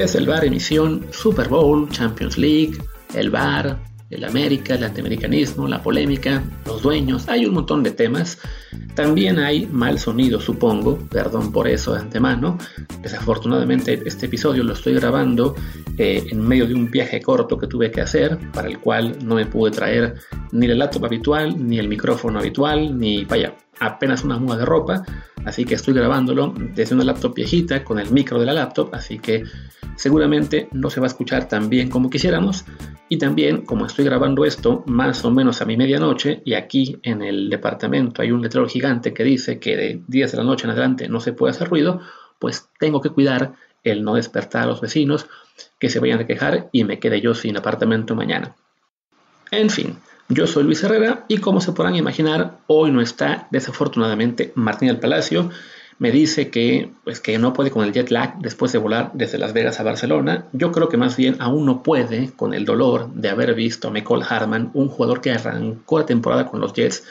Es el bar emisión Super Bowl, Champions League, el bar, el América, el antiamericanismo, la polémica, los dueños, hay un montón de temas. También hay mal sonido, supongo, perdón por eso de antemano. Desafortunadamente este episodio lo estoy grabando eh, en medio de un viaje corto que tuve que hacer, para el cual no me pude traer ni el laptop habitual, ni el micrófono habitual, ni vaya, apenas una muda de ropa. Así que estoy grabándolo desde una laptop viejita con el micro de la laptop, así que seguramente no se va a escuchar tan bien como quisiéramos. Y también, como estoy grabando esto más o menos a mi medianoche, y aquí en el departamento hay un letrero gigante que dice que de 10 de la noche en adelante no se puede hacer ruido, pues tengo que cuidar el no despertar a los vecinos que se vayan a quejar y me quede yo sin apartamento mañana. En fin, yo soy Luis Herrera y como se podrán imaginar, hoy no está desafortunadamente Martín del Palacio. Me dice que, pues, que no puede con el jet lag después de volar desde Las Vegas a Barcelona. Yo creo que más bien aún no puede con el dolor de haber visto a Michael Harman, un jugador que arrancó la temporada con los Jets,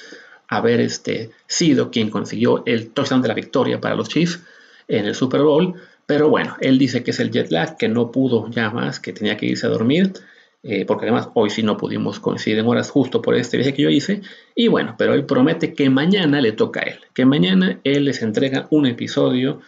haber este, sido quien consiguió el touchdown de la victoria para los Chiefs en el Super Bowl. Pero bueno, él dice que es el jet lag, que no pudo ya más, que tenía que irse a dormir eh, porque además hoy sí no pudimos coincidir en horas justo por este viaje que yo hice. Y bueno, pero él promete que mañana le toca a él, que mañana él les entrega un episodio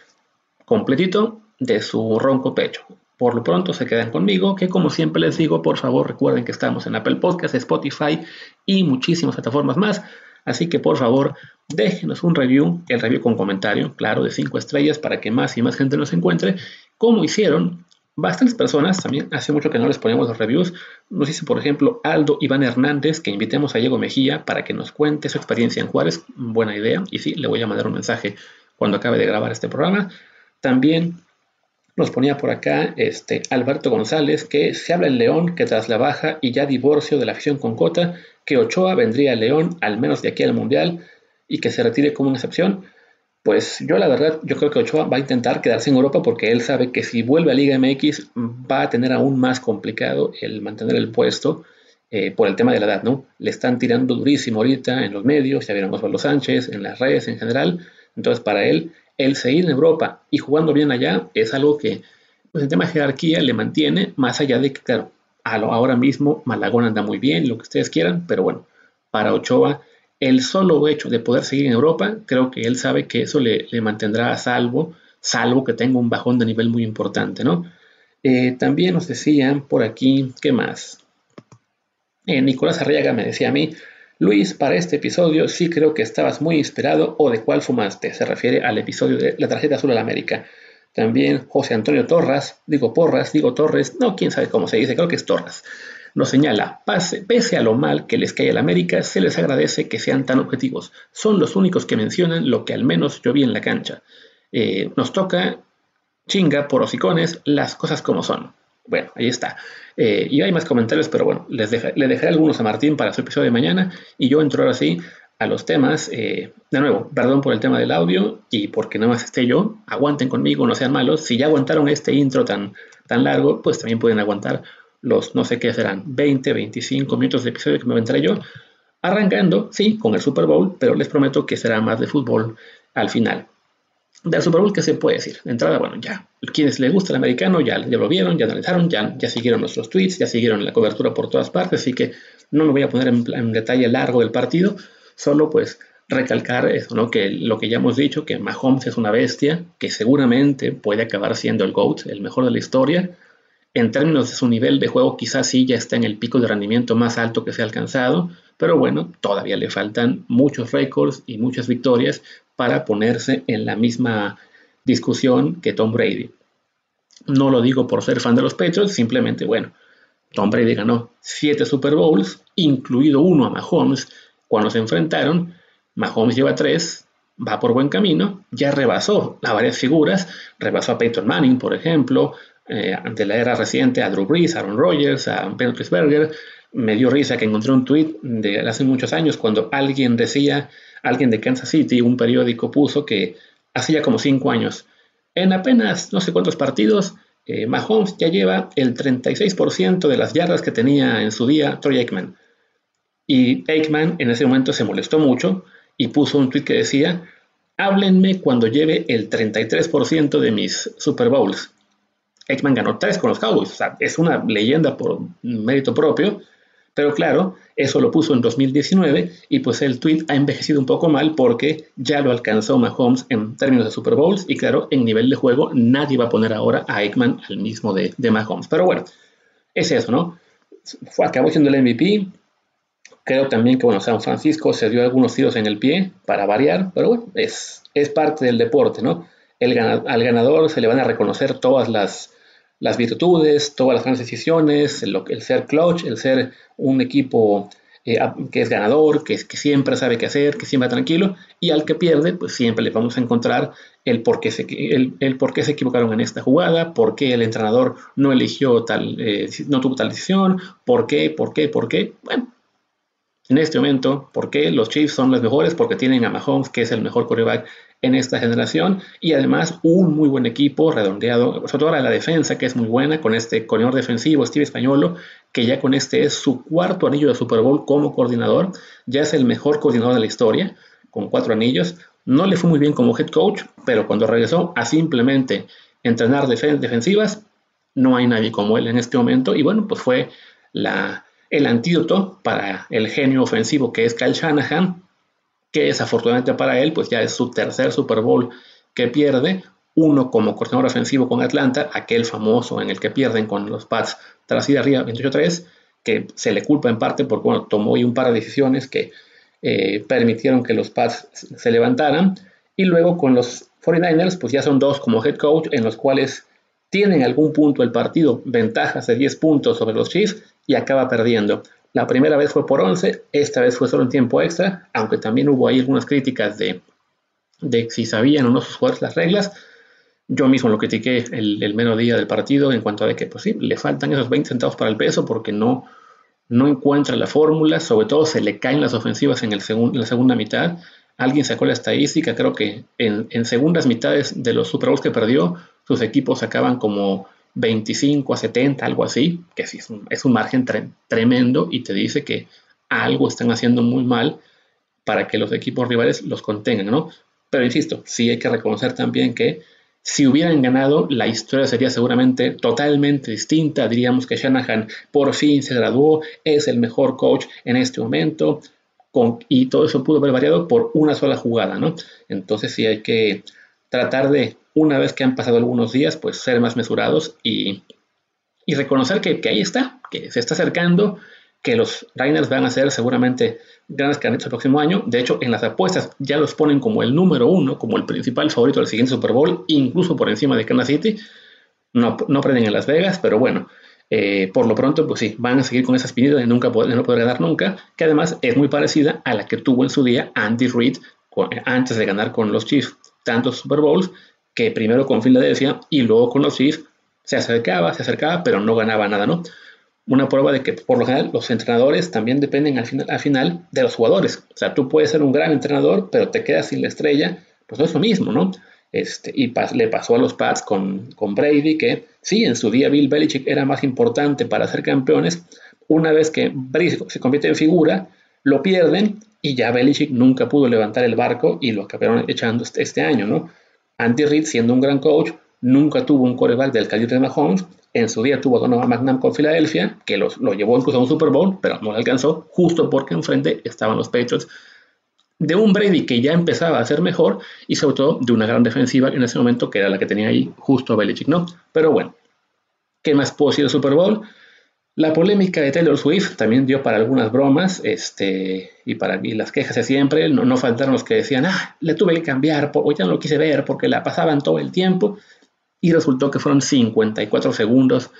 completito de su ronco pecho. Por lo pronto se quedan conmigo, que como siempre les digo, por favor recuerden que estamos en Apple Podcast, Spotify y muchísimas plataformas más. Así que por favor déjenos un review, el review con comentario, claro, de 5 estrellas para que más y más gente nos encuentre, como hicieron bastantes personas, también hace mucho que no les ponemos los reviews, nos dice por ejemplo Aldo Iván Hernández que invitemos a Diego Mejía para que nos cuente su experiencia en Juárez, buena idea, y sí, le voy a mandar un mensaje cuando acabe de grabar este programa. También nos ponía por acá este, Alberto González que se habla en León que tras la baja y ya divorcio de la afición con Cota, que Ochoa vendría a León al menos de aquí al Mundial y que se retire como una excepción. Pues yo la verdad, yo creo que Ochoa va a intentar quedarse en Europa porque él sabe que si vuelve a Liga MX va a tener aún más complicado el mantener el puesto eh, por el tema de la edad, ¿no? Le están tirando durísimo ahorita en los medios, ya vieron Osvaldo Sánchez, en las redes en general. Entonces para él, el seguir en Europa y jugando bien allá es algo que, pues en tema de jerarquía le mantiene, más allá de que, claro, ahora mismo Malagón anda muy bien, lo que ustedes quieran, pero bueno, para Ochoa el solo hecho de poder seguir en Europa, creo que él sabe que eso le, mantendrá a salvo, salvo que tenga un bajón de nivel muy importante, ¿no? Eh, también nos decían por aquí, ¿qué más? Eh, Nicolás Arriaga me decía a mí, Luis, para este episodio sí creo que estabas muy inspirado o de cuál fumaste. Se refiere al episodio de la tarjeta azul a la América. También José Antonio Torras, digo Porras, digo Torres, no, quién sabe cómo se dice, creo que es Torras. Nos señala, pese a lo mal que les cae a la América, se les agradece que sean tan objetivos. Son los únicos que mencionan lo que al menos yo vi en la cancha. Eh, nos toca chinga por hocicones las cosas como son. Bueno, ahí está. Eh, y hay más comentarios, pero bueno, les le dejaré algunos a Martín para su episodio de mañana y yo entro ahora sí a los temas. Eh, de nuevo, perdón por el tema del audio y porque no más esté yo. Aguanten conmigo, no sean malos. Si ya aguantaron este intro tan, tan largo, pues también pueden aguantar los no sé qué serán, 20, 25 minutos de episodio que me aventaré yo, arrancando, sí, con el Super Bowl, pero les prometo que será más de fútbol al final. Del Super Bowl, ¿qué se puede decir? De entrada, bueno, ya, quienes les gusta el americano ya, ya lo vieron, ya analizaron, ya, ya siguieron nuestros tweets, ya siguieron la cobertura por todas partes, así que no me voy a poner en, detalle largo del partido, solo pues recalcar eso, ¿no? Que lo que ya hemos dicho, que Mahomes es una bestia, que seguramente puede acabar siendo el GOAT, el mejor de la historia, en términos de su nivel de juego, quizás sí ya está en el pico de rendimiento más alto que se ha alcanzado, pero bueno, todavía le faltan muchos récords y muchas victorias para ponerse en la misma discusión que Tom Brady. No lo digo por ser fan de los Patriots, simplemente, bueno, Tom Brady ganó 7 Super Bowls, incluido uno a Mahomes cuando se enfrentaron. Mahomes lleva 3, va por buen camino, ya rebasó a varias figuras, rebasó a Peyton Manning, por ejemplo, eh, ante la era reciente a Drew Brees, a Aaron Rodgers, a Ben Roethlisberger. Me dio risa que encontré un tweet de hace muchos años cuando alguien decía, alguien de Kansas City, un periódico puso que hacía como 5 años, en apenas no sé cuántos partidos, eh, Mahomes ya lleva el 36% de las yardas que tenía en su día Troy Aikman. Y Aikman en ese momento se molestó mucho y puso un tweet que decía, háblenme cuando lleve el 33% de mis Super Bowls. Aikman ganó tres con los Cowboys, o sea, es una leyenda por mérito propio, pero claro, eso lo puso en 2019 y pues el tweet ha envejecido un poco mal porque ya lo alcanzó Mahomes en términos de Super Bowls y claro, en nivel de juego nadie va a poner ahora a Aikman al mismo de, de Mahomes. Pero bueno, es eso, ¿no? Acabó siendo el MVP. Creo también que bueno, San Francisco se dio algunos tiros en el pie para variar, pero bueno, es, es parte del deporte, ¿no? Al ganador se le van a reconocer todas las, las virtudes, todas las grandes decisiones, el, ser clutch, el ser un equipo eh, que es ganador, que, siempre sabe qué hacer, que siempre tranquilo, y al que pierde, pues siempre le vamos a encontrar el por qué se, el por qué se equivocaron en esta jugada, por qué el entrenador no eligió tal, eh, no tuvo tal decisión, por qué, por qué, por qué. Bueno, en este momento, ¿por qué los Chiefs son los mejores? Porque tienen a Mahomes, que es el mejor quarterback en esta generación, y además un muy buen equipo redondeado, sobre todo la defensa, que es muy buena, con este coordinador defensivo, Steve Españolo, que ya con este es su cuarto anillo de Super Bowl como coordinador, ya es el mejor coordinador de la historia, con cuatro anillos. No le fue muy bien como head coach, pero cuando regresó a simplemente entrenar defensivas, no hay nadie como él en este momento, y bueno, pues fue la el antídoto para el genio ofensivo que es Kyle Shanahan, que desafortunadamente para él, pues ya es su tercer Super Bowl que pierde, uno como coordinador ofensivo con Atlanta, aquel famoso en el que pierden con los Pats tras ir arriba 28-3, que se le culpa en parte porque tomó un par de decisiones que eh, permitieron que los Pats se levantaran, y luego con los 49ers, pues ya son dos como head coach en los cuales tienen algún punto el partido, ventajas de 10 puntos sobre los Chiefs y acaba perdiendo. La primera vez fue por 11, esta vez fue solo en tiempo extra, aunque también hubo ahí algunas críticas de, si sabían o no sus jugadores las reglas. Yo mismo lo critiqué el, el mero día del partido en cuanto a que, pues sí, le faltan esos 20 centavos para el peso porque no, no encuentra la fórmula, sobre todo se le caen las ofensivas en, el en la segunda mitad. Alguien sacó la estadística, creo que en, en segundas mitades de los Super Bowls que perdió, sus equipos acaban como 25 a 70, algo así, que sí es un, margen tremendo y te dice que algo están haciendo muy mal para que los equipos rivales los contengan, ¿no? Pero insisto, sí hay que reconocer también que si hubieran ganado, la historia sería seguramente totalmente distinta. Diríamos que Shanahan por fin se graduó, es el mejor coach en este momento, y todo eso pudo haber variado por una sola jugada, ¿no? Entonces sí hay que tratar de una vez que han pasado algunos días, pues ser más mesurados y, reconocer que, ahí está, que se está acercando, que los Rainers van a ser seguramente grandes candidatos el próximo año. De hecho, en las apuestas ya los ponen como el número uno, como el principal favorito del siguiente Super Bowl, incluso por encima de Kansas City. No, no aprenden en Las Vegas, pero bueno, eh, por lo pronto, pues sí, van a seguir con esa espinita de, nunca poder, no poder ganar nunca, que además es muy parecida a la que tuvo en su día Andy Reid antes de ganar con los Chiefs tantos Super Bowls que primero con Filadelfia y luego con los Chiefs se acercaba, se acercaba, pero no ganaba nada, ¿no? Una prueba de que por lo general los entrenadores también dependen al final, al final de los jugadores. O sea, tú puedes ser un gran entrenador, pero te quedas sin la estrella, pues no es lo mismo, ¿no? Este, y le pasó a los Pats con, con Brady, que sí, en su día Bill Belichick era más importante para ser campeones. Una vez que Brady se convierte en figura, lo pierden y ya Belichick nunca pudo levantar el barco y lo acabaron echando este, este año, ¿no? Andy Reid, siendo un gran coach, nunca tuvo un coreback del calibre de Mahomes. En su día tuvo a Donovan McNabb con Filadelfia, que lo llevó incluso a un Super Bowl, pero no le alcanzó, justo porque enfrente estaban los Patriots. De un Brady que ya empezaba a ser mejor y sobre todo de una gran defensiva en ese momento que era la que tenía ahí justo Belichick, ¿no? Pero bueno, ¿qué más puedo decir del Super Bowl? La polémica de Taylor Swift también dio para algunas bromas, este, y para las quejas de siempre, no, no, faltaron los que decían, ah, le tuve que cambiar, o ya no lo quise ver porque la pasaban todo el tiempo. y resultó que fueron 54 segundos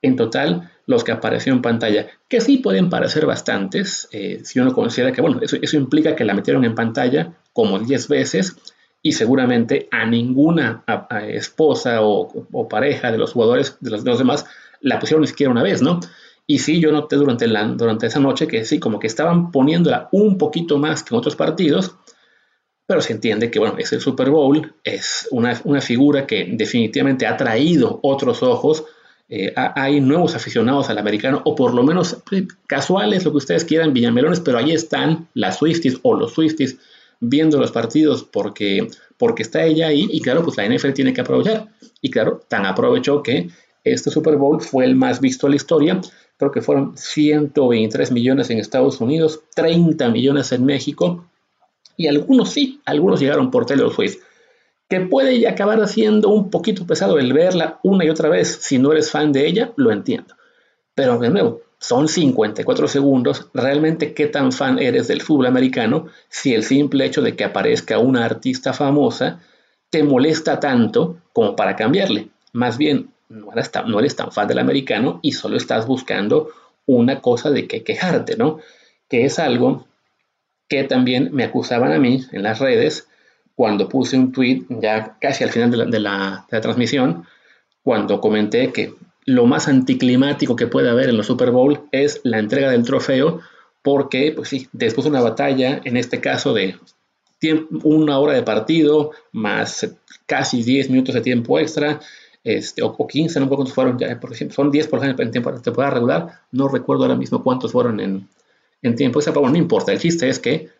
en total los que apareció en pantalla, que sí pueden parecer bastantes, eh, si uno considera que, bueno, eso, implica que la metieron en pantalla como 10 veces y seguramente a ninguna esposa o, pareja de los jugadores, de los, demás, la pusieron ni siquiera una vez, ¿no? Y sí, yo noté durante, la, durante esa noche que sí, como que estaban poniéndola un poquito más que en otros partidos, pero se entiende que, bueno, es el Super Bowl, es una, una figura que definitivamente ha traído otros ojos eh, hay nuevos aficionados al americano, o por lo menos pues, casuales, lo que ustedes quieran, villamelones, pero ahí están las Swifties o los Swifties viendo los partidos porque, porque está ella ahí y claro, pues la NFL tiene que aprovechar. Y claro, tan aprovechó que este Super Bowl fue el más visto de la historia. Creo que fueron 123 millones en Estados Unidos, 30 millones en México y algunos sí, algunos llegaron por Taylor Swift que puede acabar siendo un poquito pesado el verla una y otra vez si no eres fan de ella, lo entiendo. Pero de nuevo, son 54 segundos, realmente qué tan fan eres del fútbol americano si el simple hecho de que aparezca una artista famosa te molesta tanto como para cambiarle. Más bien, no eres tan, no eres tan fan del americano y solo estás buscando una cosa de que quejarte, ¿no? Que es algo que también me acusaban a mí en las redes cuando puse un tweet ya casi al final de la, transmisión, cuando comenté que lo más anticlimático que puede haber en los Super Bowl es la entrega del trofeo, porque, pues sí, después de una batalla, en este caso de una hora de partido, más casi 10 minutos de tiempo extra, este, o, 15, no recuerdo cuántos fueron, ya, porque son 10 por ejemplo en tiempo de temporada regular, no recuerdo ahora mismo cuántos fueron en, en tiempo extra, pero no importa, el chiste es que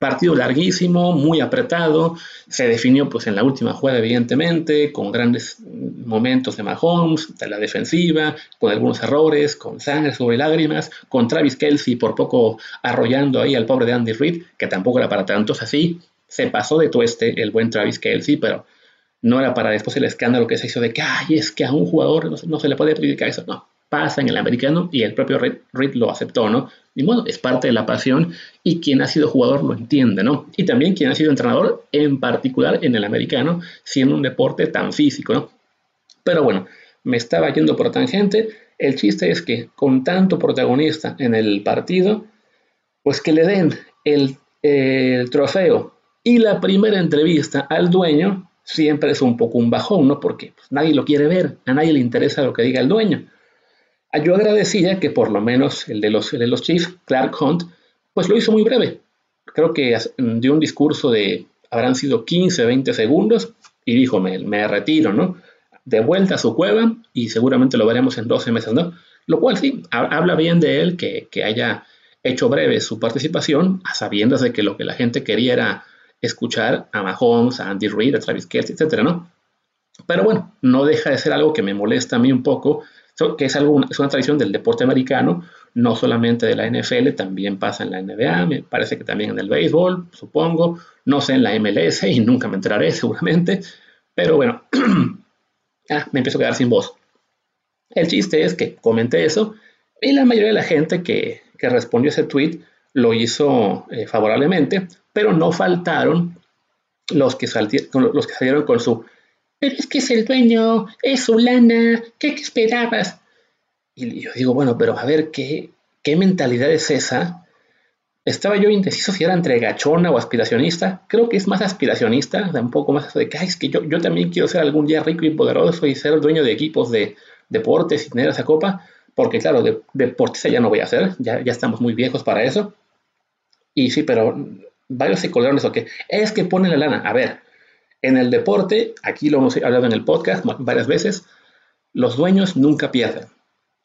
Partido larguísimo, muy apretado, se definió pues en la última jugada evidentemente, con grandes momentos de Mahomes, de la defensiva, con algunos errores, con sangre sobre lágrimas, con Travis Kelsey por poco arrollando ahí al pobre de Andy Reid, que tampoco era para tantos así, se pasó de tueste el buen Travis Kelsey, pero no era para después el escándalo que se hizo de que, es que a un jugador no, se le puede predicar eso, no, pasa en el americano y el propio Reed, lo aceptó, ¿no? Y bueno, es parte de la pasión y quien ha sido jugador lo entiende, ¿no? Y también quien ha sido entrenador, en particular en el americano, siendo un deporte tan físico, ¿no? Pero bueno, me estaba yendo por tangente. El chiste es que con tanto protagonista en el partido, pues que le den el, el trofeo y la primera entrevista al dueño, siempre es un poco un bajón, ¿no? Porque pues, nadie lo quiere ver, a nadie le interesa lo que diga el dueño. Yo agradecía que por lo menos el de los, de los Chiefs, Clark Hunt, pues lo hizo muy breve. Creo que dio un discurso de, habrán sido 15, 20 segundos y dijo, me, me retiro, ¿no? De vuelta a su cueva y seguramente lo veremos en 12 meses, ¿no? Lo cual sí, habla bien de él que, que haya hecho breve su participación, a sabiendas de que lo que la gente quería era escuchar a Mahomes, a Andy Reid, a Travis Kelce, etcétera, ¿no? Pero bueno, no deja de ser algo que me molesta a mí un poco que es, algo, es una tradición del deporte americano, no solamente de la NFL, también pasa en la NBA, me parece que también en el béisbol, supongo, no sé en la MLS y nunca me enteraré seguramente, pero bueno, ah, me empiezo a quedar sin voz. El chiste es que comenté eso y la mayoría de la gente que, que respondió ese tweet lo hizo eh, favorablemente, pero no faltaron los que, los que salieron con su pero es que es el dueño, es su lana, ¿qué, esperabas? Y yo digo, bueno, pero a ver, ¿qué, qué mentalidad es esa? Estaba yo indeciso si era entre gachona o aspiracionista. Creo que es más aspiracionista, un poco más de que, es que yo, yo también quiero ser algún día rico y poderoso y ser el dueño de equipos de deportes y tener esa copa, porque claro, de, deportista ya no voy a hacer, ya, ya estamos muy viejos para eso. Y sí, pero varios se colgaron eso, que es que pone la lana. A ver, en el deporte, aquí lo hemos hablado en el podcast varias veces, los dueños nunca pierden.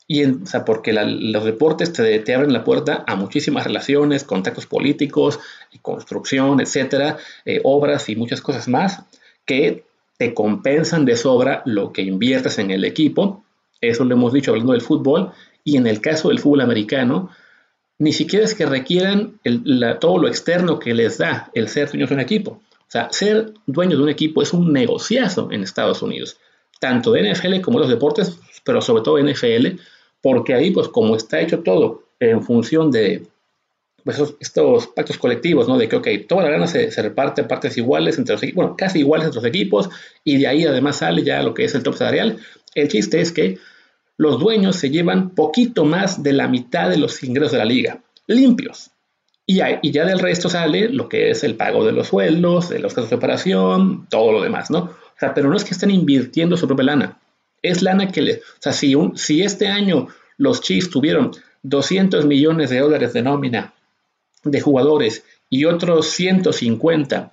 Y o sea, porque los deportes te, abren la puerta a muchísimas relaciones, contactos políticos, construcción, etcétera, eh, obras y muchas cosas más que te compensan de sobra lo que inviertes en el equipo. Eso lo hemos dicho hablando del fútbol. Y en el caso del fútbol americano, ni siquiera es que requieran todo lo externo que les da el ser dueños de un equipo. O sea, ser dueño de un equipo es un negociazo en Estados Unidos, tanto de NFL como de los deportes, pero sobre todo NFL, porque ahí, pues como está hecho todo en función de, pues, estos pactos colectivos, ¿no? De que, ok, toda la gana se, reparte partes iguales entre los equipos, bueno, casi iguales entre los equipos, y de ahí además sale ya lo que es el top salarial. El chiste es que los dueños se llevan poquito más de la mitad de los ingresos de la liga, limpios. Y, y ya del resto sale lo que es el pago de los sueldos, de los casos de operación, todo lo demás, ¿no? O sea, pero no es que estén invirtiendo su propia lana. Es lana que le... O sea, si, un, si este año los Chiefs tuvieron 200 millones de dólares de nómina de jugadores y otros 150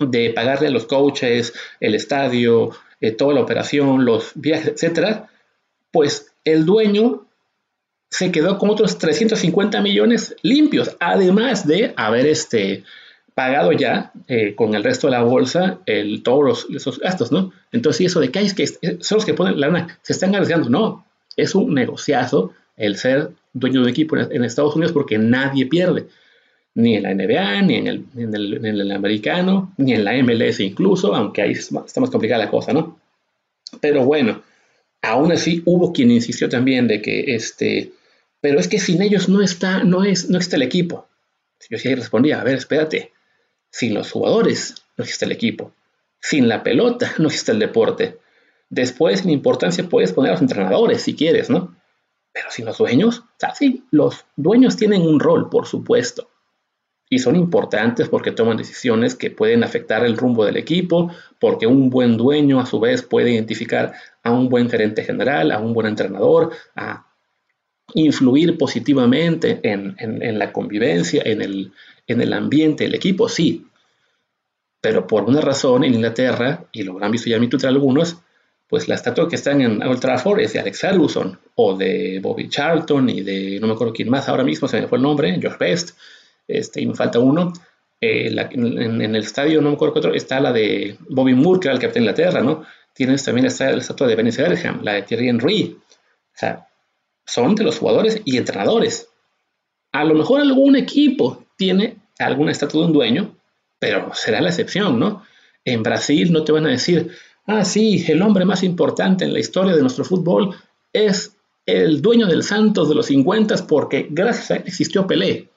de pagarle a los coaches, el estadio, eh, toda la operación, los viajes, etcétera, pues el dueño se quedó con otros 350 millones limpios, además de haber este, pagado ya eh, con el resto de la bolsa el, todos esos gastos, ¿no? Entonces, eso de que hay que son los que ponen la lana, se están arriesgando, no, es un negociazo el ser dueño de un equipo en, Estados Unidos porque nadie pierde. Ni en la NBA, ni en el, en el, americano, ni en la MLS incluso, aunque ahí está más complicada la cosa, ¿no? Pero bueno, aún así hubo quien insistió también de que este, pero es que sin ellos no está, no es, no existe el equipo. Yo sí respondía, a ver, espérate, sin los jugadores no existe el equipo, sin la pelota no existe el deporte. Después, en importancia, puedes poner a los entrenadores si quieres, ¿no? Pero sin los dueños, o sea, sí, los dueños tienen un rol, por supuesto, y son importantes porque toman decisiones que pueden afectar el rumbo del equipo, porque un buen dueño a su vez puede identificar a un buen gerente general, a un buen entrenador, a influir positivamente en, la convivencia, en el, en el ambiente del equipo, sí. Pero por una razón en Inglaterra, y lo habrán visto ya en mi Twitter algunos, pues la estatua que está en Old Trafford es de Alex Ferguson o de Bobby Charlton y de no me acuerdo quién más ahora mismo, se me fue el nombre, George Best, este, y me falta uno. Eh, en, el estadio, no me acuerdo qué otro, está la de Bobby Moore, que era el capitán de Inglaterra, ¿no? Tienes también la estatua de Benny Bergham, la de Thierry Henry. O sea, son de los jugadores y entrenadores. A lo mejor algún equipo tiene alguna estatua de un dueño, pero será la excepción, ¿no? En Brasil no te van a decir, ah, sí, el hombre más importante en la historia de nuestro fútbol es el dueño del Santos de los 50 porque gracias a él existió Pelé.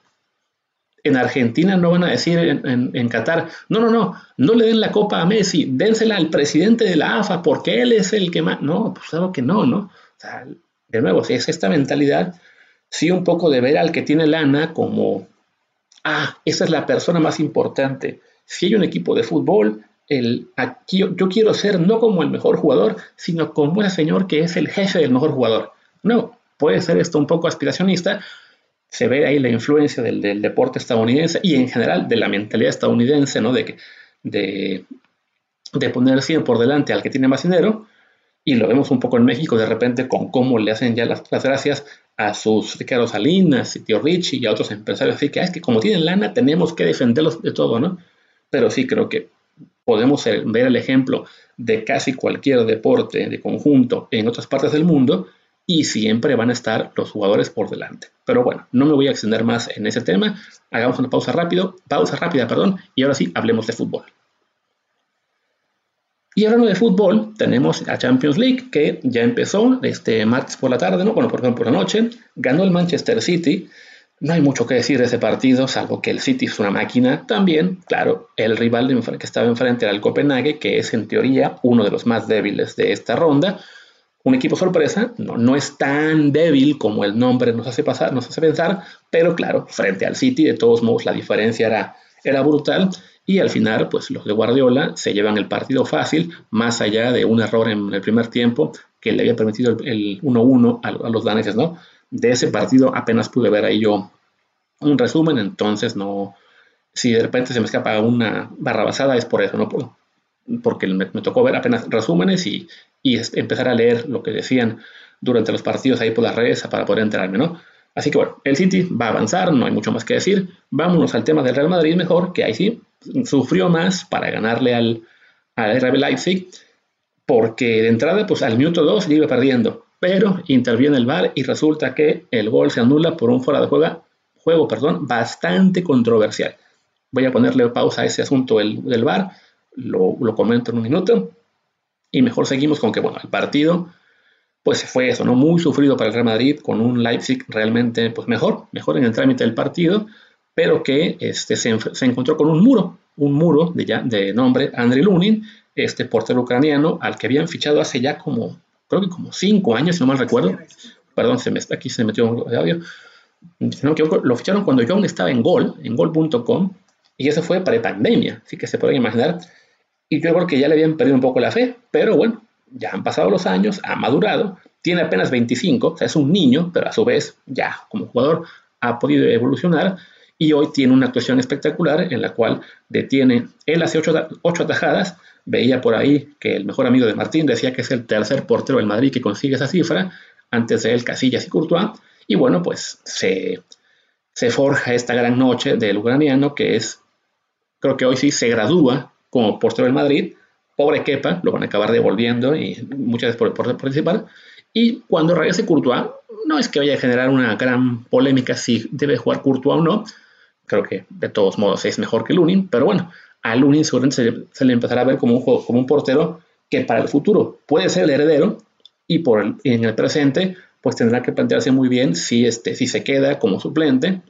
En Argentina no van a decir en, Qatar, no, no, no, no le den la copa a Messi, dénsela al presidente de la AFA porque él es el que más... No, pues claro que no, ¿no? O sea, de nuevo, si es esta mentalidad, sí un poco de ver al que tiene lana como, ah, esa es la persona más importante. Si hay un equipo de fútbol, el, aquí yo, quiero ser no como el mejor jugador, sino como ese señor que es el jefe del mejor jugador. No, puede ser esto un poco aspiracionista. Se ve ahí la influencia del, deporte estadounidense y en general de la mentalidad estadounidense, ¿no? De, de, de poner siempre por delante al que tiene más dinero. Y lo vemos un poco en México de repente con cómo le hacen ya las, gracias a sus Ricardo Salinas y Tío Richie y a otros empresarios. Así que ah, es que como tienen lana tenemos que defenderlos de todo, ¿no? Pero sí creo que podemos ver el ejemplo de casi cualquier deporte de conjunto en otras partes del mundo y siempre van a estar los jugadores por delante. Pero bueno, no me voy a extender más en ese tema. Hagamos una pausa rápido, pausa rápida, perdón, y ahora sí hablemos de fútbol. Y hablando de fútbol, tenemos la Champions League que ya empezó este martes por la tarde, ¿no? Bueno, por ejemplo, por la noche, ganó el Manchester City no hay mucho que decir de ese partido, salvo que el City es una máquina. También, claro, el rival que estaba enfrente era el Copenhague, que es en teoría uno de los más débiles de esta ronda. Un equipo sorpresa, no, no es tan débil como el nombre nos hace, pasar, nos hace pensar, pero claro, frente al City, de todos modos, la diferencia era, era brutal. Y al final, pues los de Guardiola se llevan el partido fácil, más allá de un error en el primer tiempo que le había permitido el 1-1 a, a los daneses, ¿no? de ese partido apenas pude ver ahí yo un resumen, entonces no, si de repente se me escapa una barra basada es por eso, no puedo, porque me, tocó ver apenas resúmenes y, empezar a leer lo que decían durante los partidos ahí por las redes para poder enterarme, ¿no? Así que bueno, el City va a avanzar, no hay mucho más que decir. Vámonos al tema del Real Madrid mejor, que ahí sí sufrió más para ganarle al, al RB Leipzig, porque de entrada, pues al minuto 2 iba perdiendo pero interviene el VAR y resulta que el gol se anula por un fuera de juego, juego perdón, bastante controversial. Voy a ponerle pausa a ese asunto del, del VAR, lo, lo, comento en un minuto, y mejor seguimos con que, bueno, el partido, pues fue eso, ¿no? Muy sufrido para el Real Madrid, con un Leipzig realmente, pues mejor, mejor en el trámite del partido, pero que este, se, encontró con un muro, un muro de, de nombre Andriy Lunin, este portero ucraniano al que habían fichado hace ya como, creo que como cinco años, si no mal recuerdo. Perdón, se me, aquí se metió un audio. Lo ficharon cuando yo aún estaba en Gol, en Gol.com, y eso fue para pandemia, así que se pueden imaginar. Y yo creo que ya le habían perdido un poco la fe, pero bueno, ya han pasado los años, ha madurado, tiene apenas 25, o sea, es un niño, pero a su vez ya como jugador ha podido evolucionar y hoy tiene una actuación espectacular en la cual detiene, él hace ocho, ocho atajadas, veía por ahí que el mejor amigo de Martín decía que es el tercer portero del Madrid que consigue esa cifra, antes de él Casillas y Courtois, y bueno, pues se, se forja esta gran noche del ucraniano que es, creo que hoy sí se gradúa como portero del Madrid, pobre Kepa, lo van a acabar devolviendo y muchas veces por, por participar, y cuando regrese Courtois, no es que vaya a generar una gran polémica si debe jugar Courtois o no, creo que de todos modos es mejor que Lunin, pero bueno, a Lunin seguramente se, le empezará a ver como un, como un portero que para el futuro puede ser el heredero y por en el presente pues tendrá que plantearse muy bien si, este, si se queda como suplente,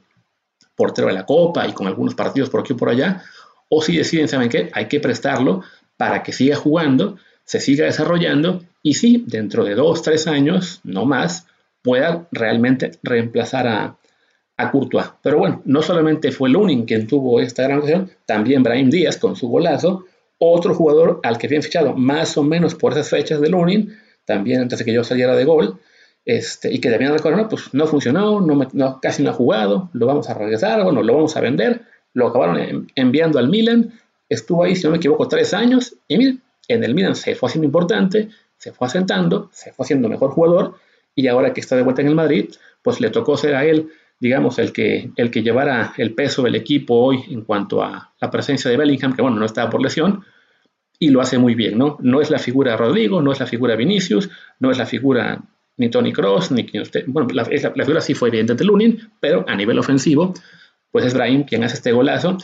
portero de la Copa y con algunos partidos por aquí o por allá, o si deciden, ¿saben qué? Hay que prestarlo para que siga jugando, se siga desarrollando y si dentro de dos, tres años, no más, pueda realmente reemplazar a, a Courtois. Pero bueno, no solamente fue Lunin quien tuvo esta gran ocasión, también Brahim Díaz con su golazo, otro jugador al que habían fichado más o menos por esas fechas de Lunin, también antes de que yo saliera de gol, este, y que habían recordado, no, pues no funcionó, no, casi no ha jugado, lo vamos a regresar, bueno, lo vamos a vender, lo acabaron enviando al Milan, estuvo ahí, si no me equivoco, tres años, y miren, en el Milan se fue haciendo importante, se fue asentando, se fue haciendo mejor jugador, y ahora que está de vuelta en el Madrid, pues le tocó ser a él digamos, el que, el que llevara el peso del equipo hoy en cuanto a la presencia de Bellingham, que bueno, no estaba por lesión, y lo hace muy bien, ¿no? No es la figura Rodrigo, no es la figura Vinicius, no es la figura ni Tony Cross, ni usted, bueno, la, figura sí fue evidente de Lunin, pero a nivel ofensivo, pues es Brahim quien hace este golazo,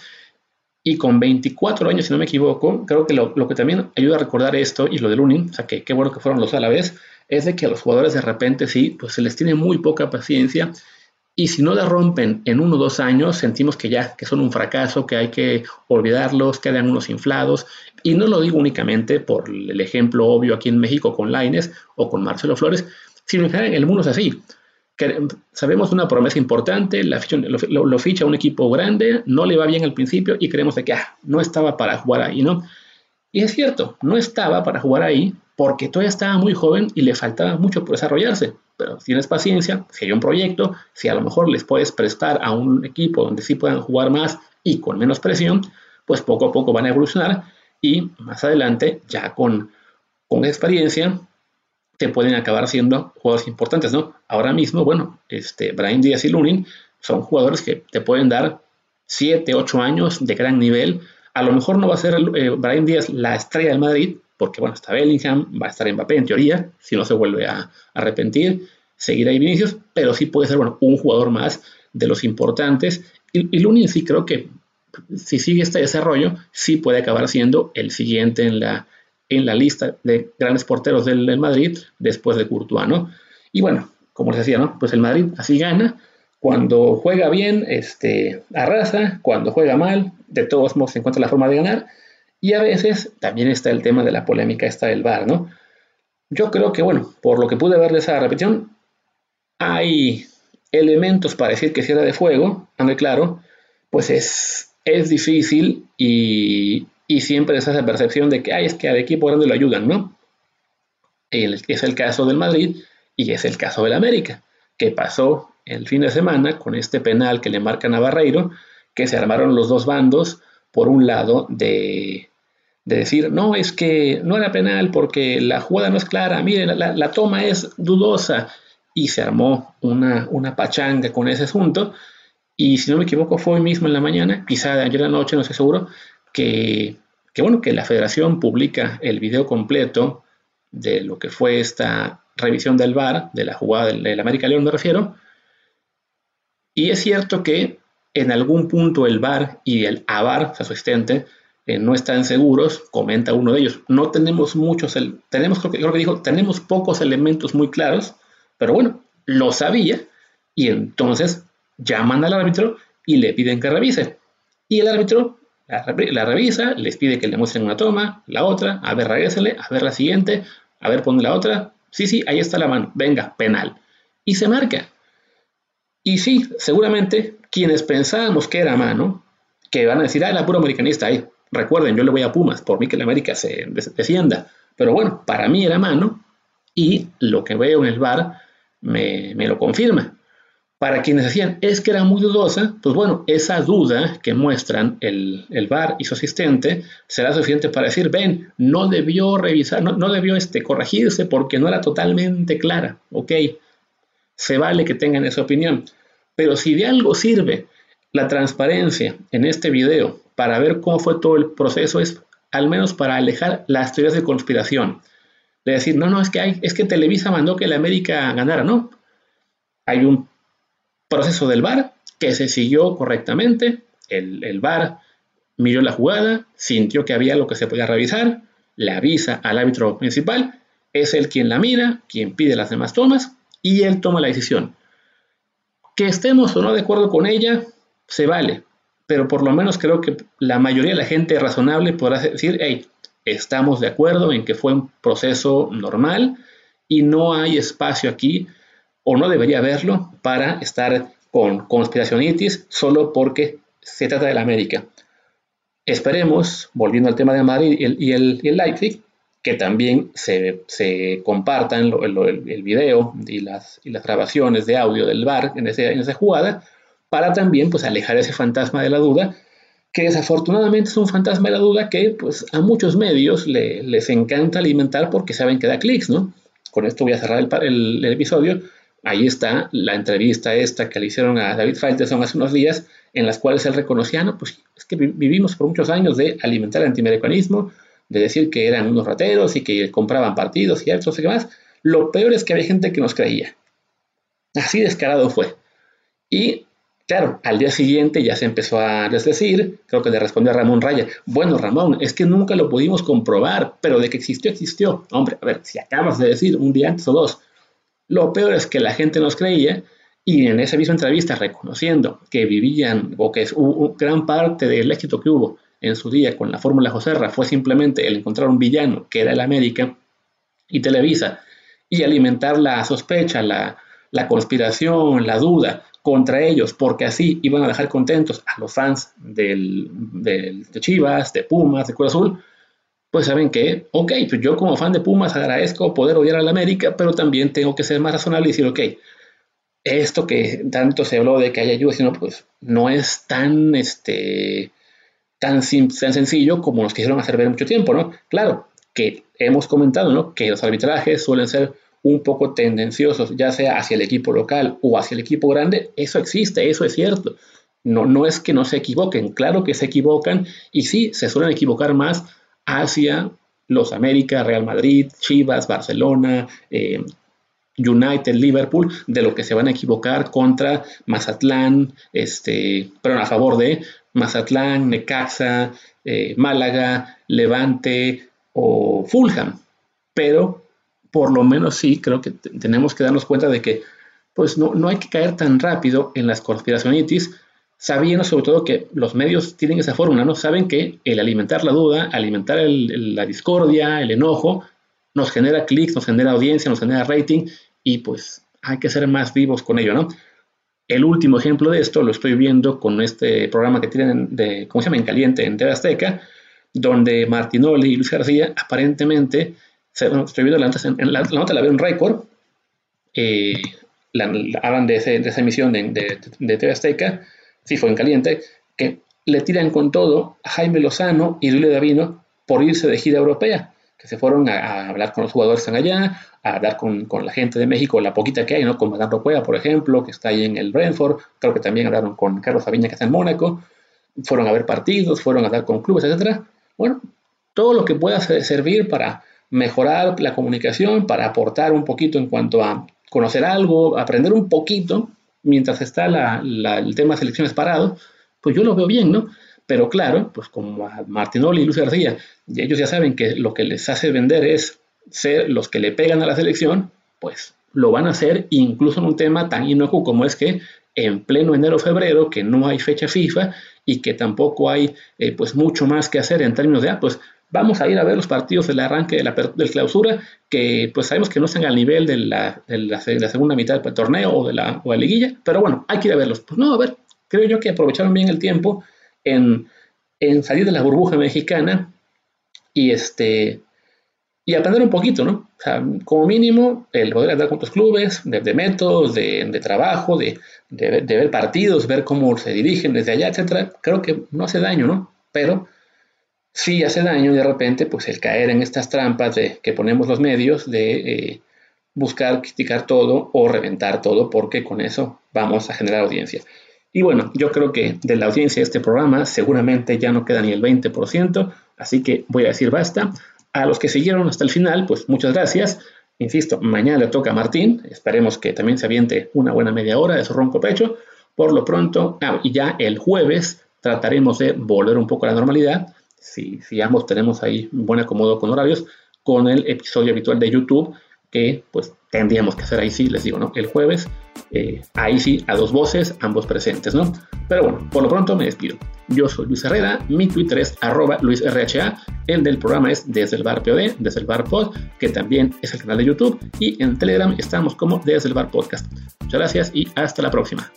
y con 24 años, si no me equivoco, creo que lo, que también ayuda a recordar esto, y lo de Lunin, o sea, que qué bueno que fueron los a la vez, es de que a los jugadores de repente sí, pues se les tiene muy poca paciencia y si no la rompen en uno o dos años, sentimos que ya que son un fracaso, que hay que olvidarlos, quedan unos inflados. Y no lo digo únicamente por el ejemplo obvio aquí en México con Laines o con Marcelo Flores, sino en general el mundo es así. Sabemos una promesa importante, lo, ficha un equipo grande, no le va bien al principio y creemos de que ah, no estaba para jugar ahí, ¿no? Y es cierto, no estaba para jugar ahí porque todavía estaba muy joven y le faltaba mucho por desarrollarse pero si tienes paciencia, si hay un proyecto, si a lo mejor les puedes prestar a un equipo donde sí puedan jugar más y con menos presión, pues poco a poco van a evolucionar y más adelante, ya con, con experiencia, te pueden acabar siendo jugadores importantes, ¿no? Ahora mismo, bueno, este, Brian Díaz y Lunin son jugadores que te pueden dar 7, 8 años de gran nivel. A lo mejor no va a ser eh, Brian Díaz la estrella del Madrid, porque bueno, está Bellingham, va a estar Mbappé en teoría, si no se vuelve a, arrepentir, seguirá ahí Vinicius, pero sí puede ser bueno, un jugador más de los importantes. Y, y Lunin sí creo que si sigue este desarrollo, sí puede acabar siendo el siguiente en la, en la lista de grandes porteros del, Madrid después de Courtois, ¿no? Y bueno, como les decía, ¿no? Pues el Madrid así gana. Cuando juega bien, este, arrasa. Cuando juega mal, de todos modos se encuentra la forma de ganar. Y a veces también está el tema de la polémica esta del VAR, ¿no? Yo creo que, bueno, por lo que pude ver de esa repetición, hay elementos para decir que si era de fuego, aunque claro, pues es, es difícil y, siempre es esa percepción de que, ay, es que al equipo grande lo ayudan, ¿no? es el caso del Madrid y es el caso del América, que pasó el fin de semana con este penal que le marcan a Barreiro, que se armaron los dos bandos, por un lado, de, de decir, no, es que no era penal porque la jugada no es clara, miren, la, toma es dudosa, y se armó una, una, pachanga con ese asunto, y si no me equivoco fue hoy mismo en la mañana, quizá de ayer en la noche, no sé seguro, que, bueno, que la federación publica el video completo de lo que fue esta revisión del VAR, de la jugada del, América León me refiero, y es cierto que en algún punto el VAR y el AVAR, su asistente, eh, no están seguros, comenta uno de ellos. No tenemos muchos, tenemos, creo que, creo que dijo, tenemos pocos elementos muy claros, pero bueno, lo sabía y entonces llaman al árbitro y le piden que revise. Y el árbitro la, revisa, les pide que le muestren una toma, la otra, a ver, regrésele, a ver la siguiente, a ver, pone la otra. Sí, sí, ahí está la mano. Venga, penal. Y se marca. Y sí, seguramente quienes pensábamos que era mano, que van a decir, ah, la puro americanista ahí. Recuerden, yo le voy a Pumas, por mí que la América se descienda. Pero bueno, para mí era mano y lo que veo en el bar me, me lo confirma. Para quienes decían, es que era muy dudosa, pues bueno, esa duda que muestran el, el VAR y su asistente será suficiente para decir, ven, no debió revisar, no, no debió este, corregirse porque no era totalmente clara, ok, se vale que tengan esa opinión, pero si de algo sirve la transparencia en este video para ver cómo fue todo el proceso es al menos para alejar las teorías de conspiración. De decir, no, no, es que, hay, es que Televisa mandó que la América ganara, no. Hay un proceso del VAR que se siguió correctamente. El, el VAR miró la jugada, sintió que había algo que se podía revisar, le avisa al árbitro principal, es él quien la mira, quien pide las demás tomas y él toma la decisión. Que estemos o no de acuerdo con ella, se vale, pero por lo menos creo que la mayoría de la gente razonable podrá decir, hey, estamos de acuerdo en que fue un proceso normal y no hay espacio aquí o no debería haberlo para estar con conspiracionitis solo porque se trata de la América. Esperemos, volviendo al tema de Madrid y el, y Leipzig, que también se, compartan el, video y las, y las, grabaciones de audio del bar en, en esa jugada, para también pues, alejar ese fantasma de la duda, que desafortunadamente es un fantasma de la duda que pues, a muchos medios les encanta alimentar porque saben que da clics, ¿no? Con esto voy a cerrar el, el episodio Ahí está la entrevista esta que le hicieron a David Faitelson hace unos días, en las cuales él reconocía, no, pues es que vivimos por muchos años de alimentar el antiamericanismo, de decir que eran unos rateros y que compraban partidos y eso, y demás. Lo peor es que había gente que nos creía. Así descarado fue. Y claro, al día siguiente ya se empezó a decir, creo que le respondió a Ramón Raya, bueno Ramón, es que nunca lo pudimos comprobar, pero de que existió, existió. Hombre, a ver, si acabas de decir un día antes o dos lo peor es que la gente nos creía y en esa misma entrevista reconociendo que vivían o que gran parte del éxito que hubo en su día con la fórmula Joserra fue simplemente el encontrar un villano que era el América y Televisa y alimentar la sospecha, la, conspiración, la duda contra ellos, porque así iban a dejar contentos a los fans del, de Chivas, de Pumas, de Cruz Azul, pues saben que, ok, pues yo como fan de Pumas agradezco poder odiar al América, pero también tengo que ser más razonable y decir, ok, esto que tanto se habló de que haya ayuda, sino pues no es tan, este, tan, tan sencillo como nos quisieron hacer ver mucho tiempo, ¿no? Claro, que hemos comentado, ¿no? Que los arbitrajes suelen ser un poco tendenciosos, ya sea hacia el equipo local o hacia el equipo grande, eso existe, eso es cierto. No, no es que no se equivoquen, claro que se equivocan y sí, se suelen equivocar más hacia los América, Real Madrid, Chivas, Barcelona, eh, United, Liverpool, de lo que se van a equivocar contra Mazatlán, este, perdón, a favor de Mazatlán, Necaxa, eh, Málaga, Levante o Fulham. Pero por lo menos sí creo que tenemos que darnos cuenta de que pues no, no hay que caer tan rápido en las conspiracionitis sabiendo sobre todo que los medios tienen esa fórmula, ¿no? Saben que el alimentar la duda, alimentar la discordia, el enojo, nos genera clics, nos genera audiencia, nos genera rating y pues hay que ser más vivos con ello, ¿no? El último ejemplo de esto lo estoy viendo con este programa que tienen de, ¿cómo se llama? En caliente, en TV Azteca, donde Martinoli y Luis García aparentemente, estoy viendo la, en la, nota la en récord, eh, hablan de, esa emisión de, de, de TV Azteca, sí fue en caliente, que le tiran con todo a Jaime Lozano y Julio Davino por irse de gira europea, que se fueron a, hablar con los jugadores que están allá, a hablar con, la gente de México, la poquita que hay, ¿no? Con Madame Ropuea, por ejemplo, que está ahí en el Brentford, creo que también hablaron con Carlos Sabiña, que está en Mónaco, fueron a ver partidos, fueron a hablar con clubes, etc. Bueno, todo lo que pueda servir para mejorar la comunicación, para aportar un poquito en cuanto a conocer algo, aprender un poquito, mientras está el tema de selecciones parado, pues yo lo veo bien, ¿no? Pero claro, pues como a Martinoli y Luis García, ellos ya saben que lo que les hace vender es ser los que le pegan a la selección, pues lo van a hacer incluso en un tema tan inocuo como es que en pleno enero-febrero, que no hay fecha FIFA y que tampoco hay eh, pues mucho más que hacer en términos de, ah, pues vamos a ir a ver los partidos del arranque de la del clausura, que pues sabemos que no están al nivel de la, de la, segunda mitad del torneo o de, la, o de la liguilla, pero bueno, hay que ir a verlos. Pues no, a ver, creo yo que aprovecharon bien el tiempo en, en salir de la burbuja mexicana y este y aprender un poquito, ¿no? Como mínimo, el poder hablar con otros clubes, de, métodos, de, trabajo, de, ver partidos, ver cómo se dirigen desde allá, etcétera, creo que no hace daño, ¿no? Pero sí hace daño de repente, pues el caer en estas trampas de, que ponemos los medios de eh, buscar criticar todo o reventar todo, porque con eso vamos a generar audiencia. Y bueno, yo creo que de la audiencia de este programa seguramente ya no queda ni el 20%, así que voy a decir basta. A los que siguieron hasta el final, pues muchas gracias. Insisto, mañana le toca a Martín. Esperemos que también se aviente una buena media hora de su ronco pecho. Por lo pronto, ah, y ya el jueves trataremos de volver un poco a la normalidad. Si, ambos tenemos ahí buen acomodo con horarios, con el episodio habitual de YouTube, que pues tendríamos que hacer ahí sí, les digo, ¿no? El jueves, eh, ahí sí, a dos voces, ambos presentes, ¿no? Pero bueno, por lo pronto me despido. Yo soy Luis Herrera, mi Twitter es arroba LuisRHA, el del programa es desde el bar POD, desde el bar pod, que también es el canal de YouTube, y en Telegram estamos como desde el bar podcast. Muchas gracias y hasta la próxima.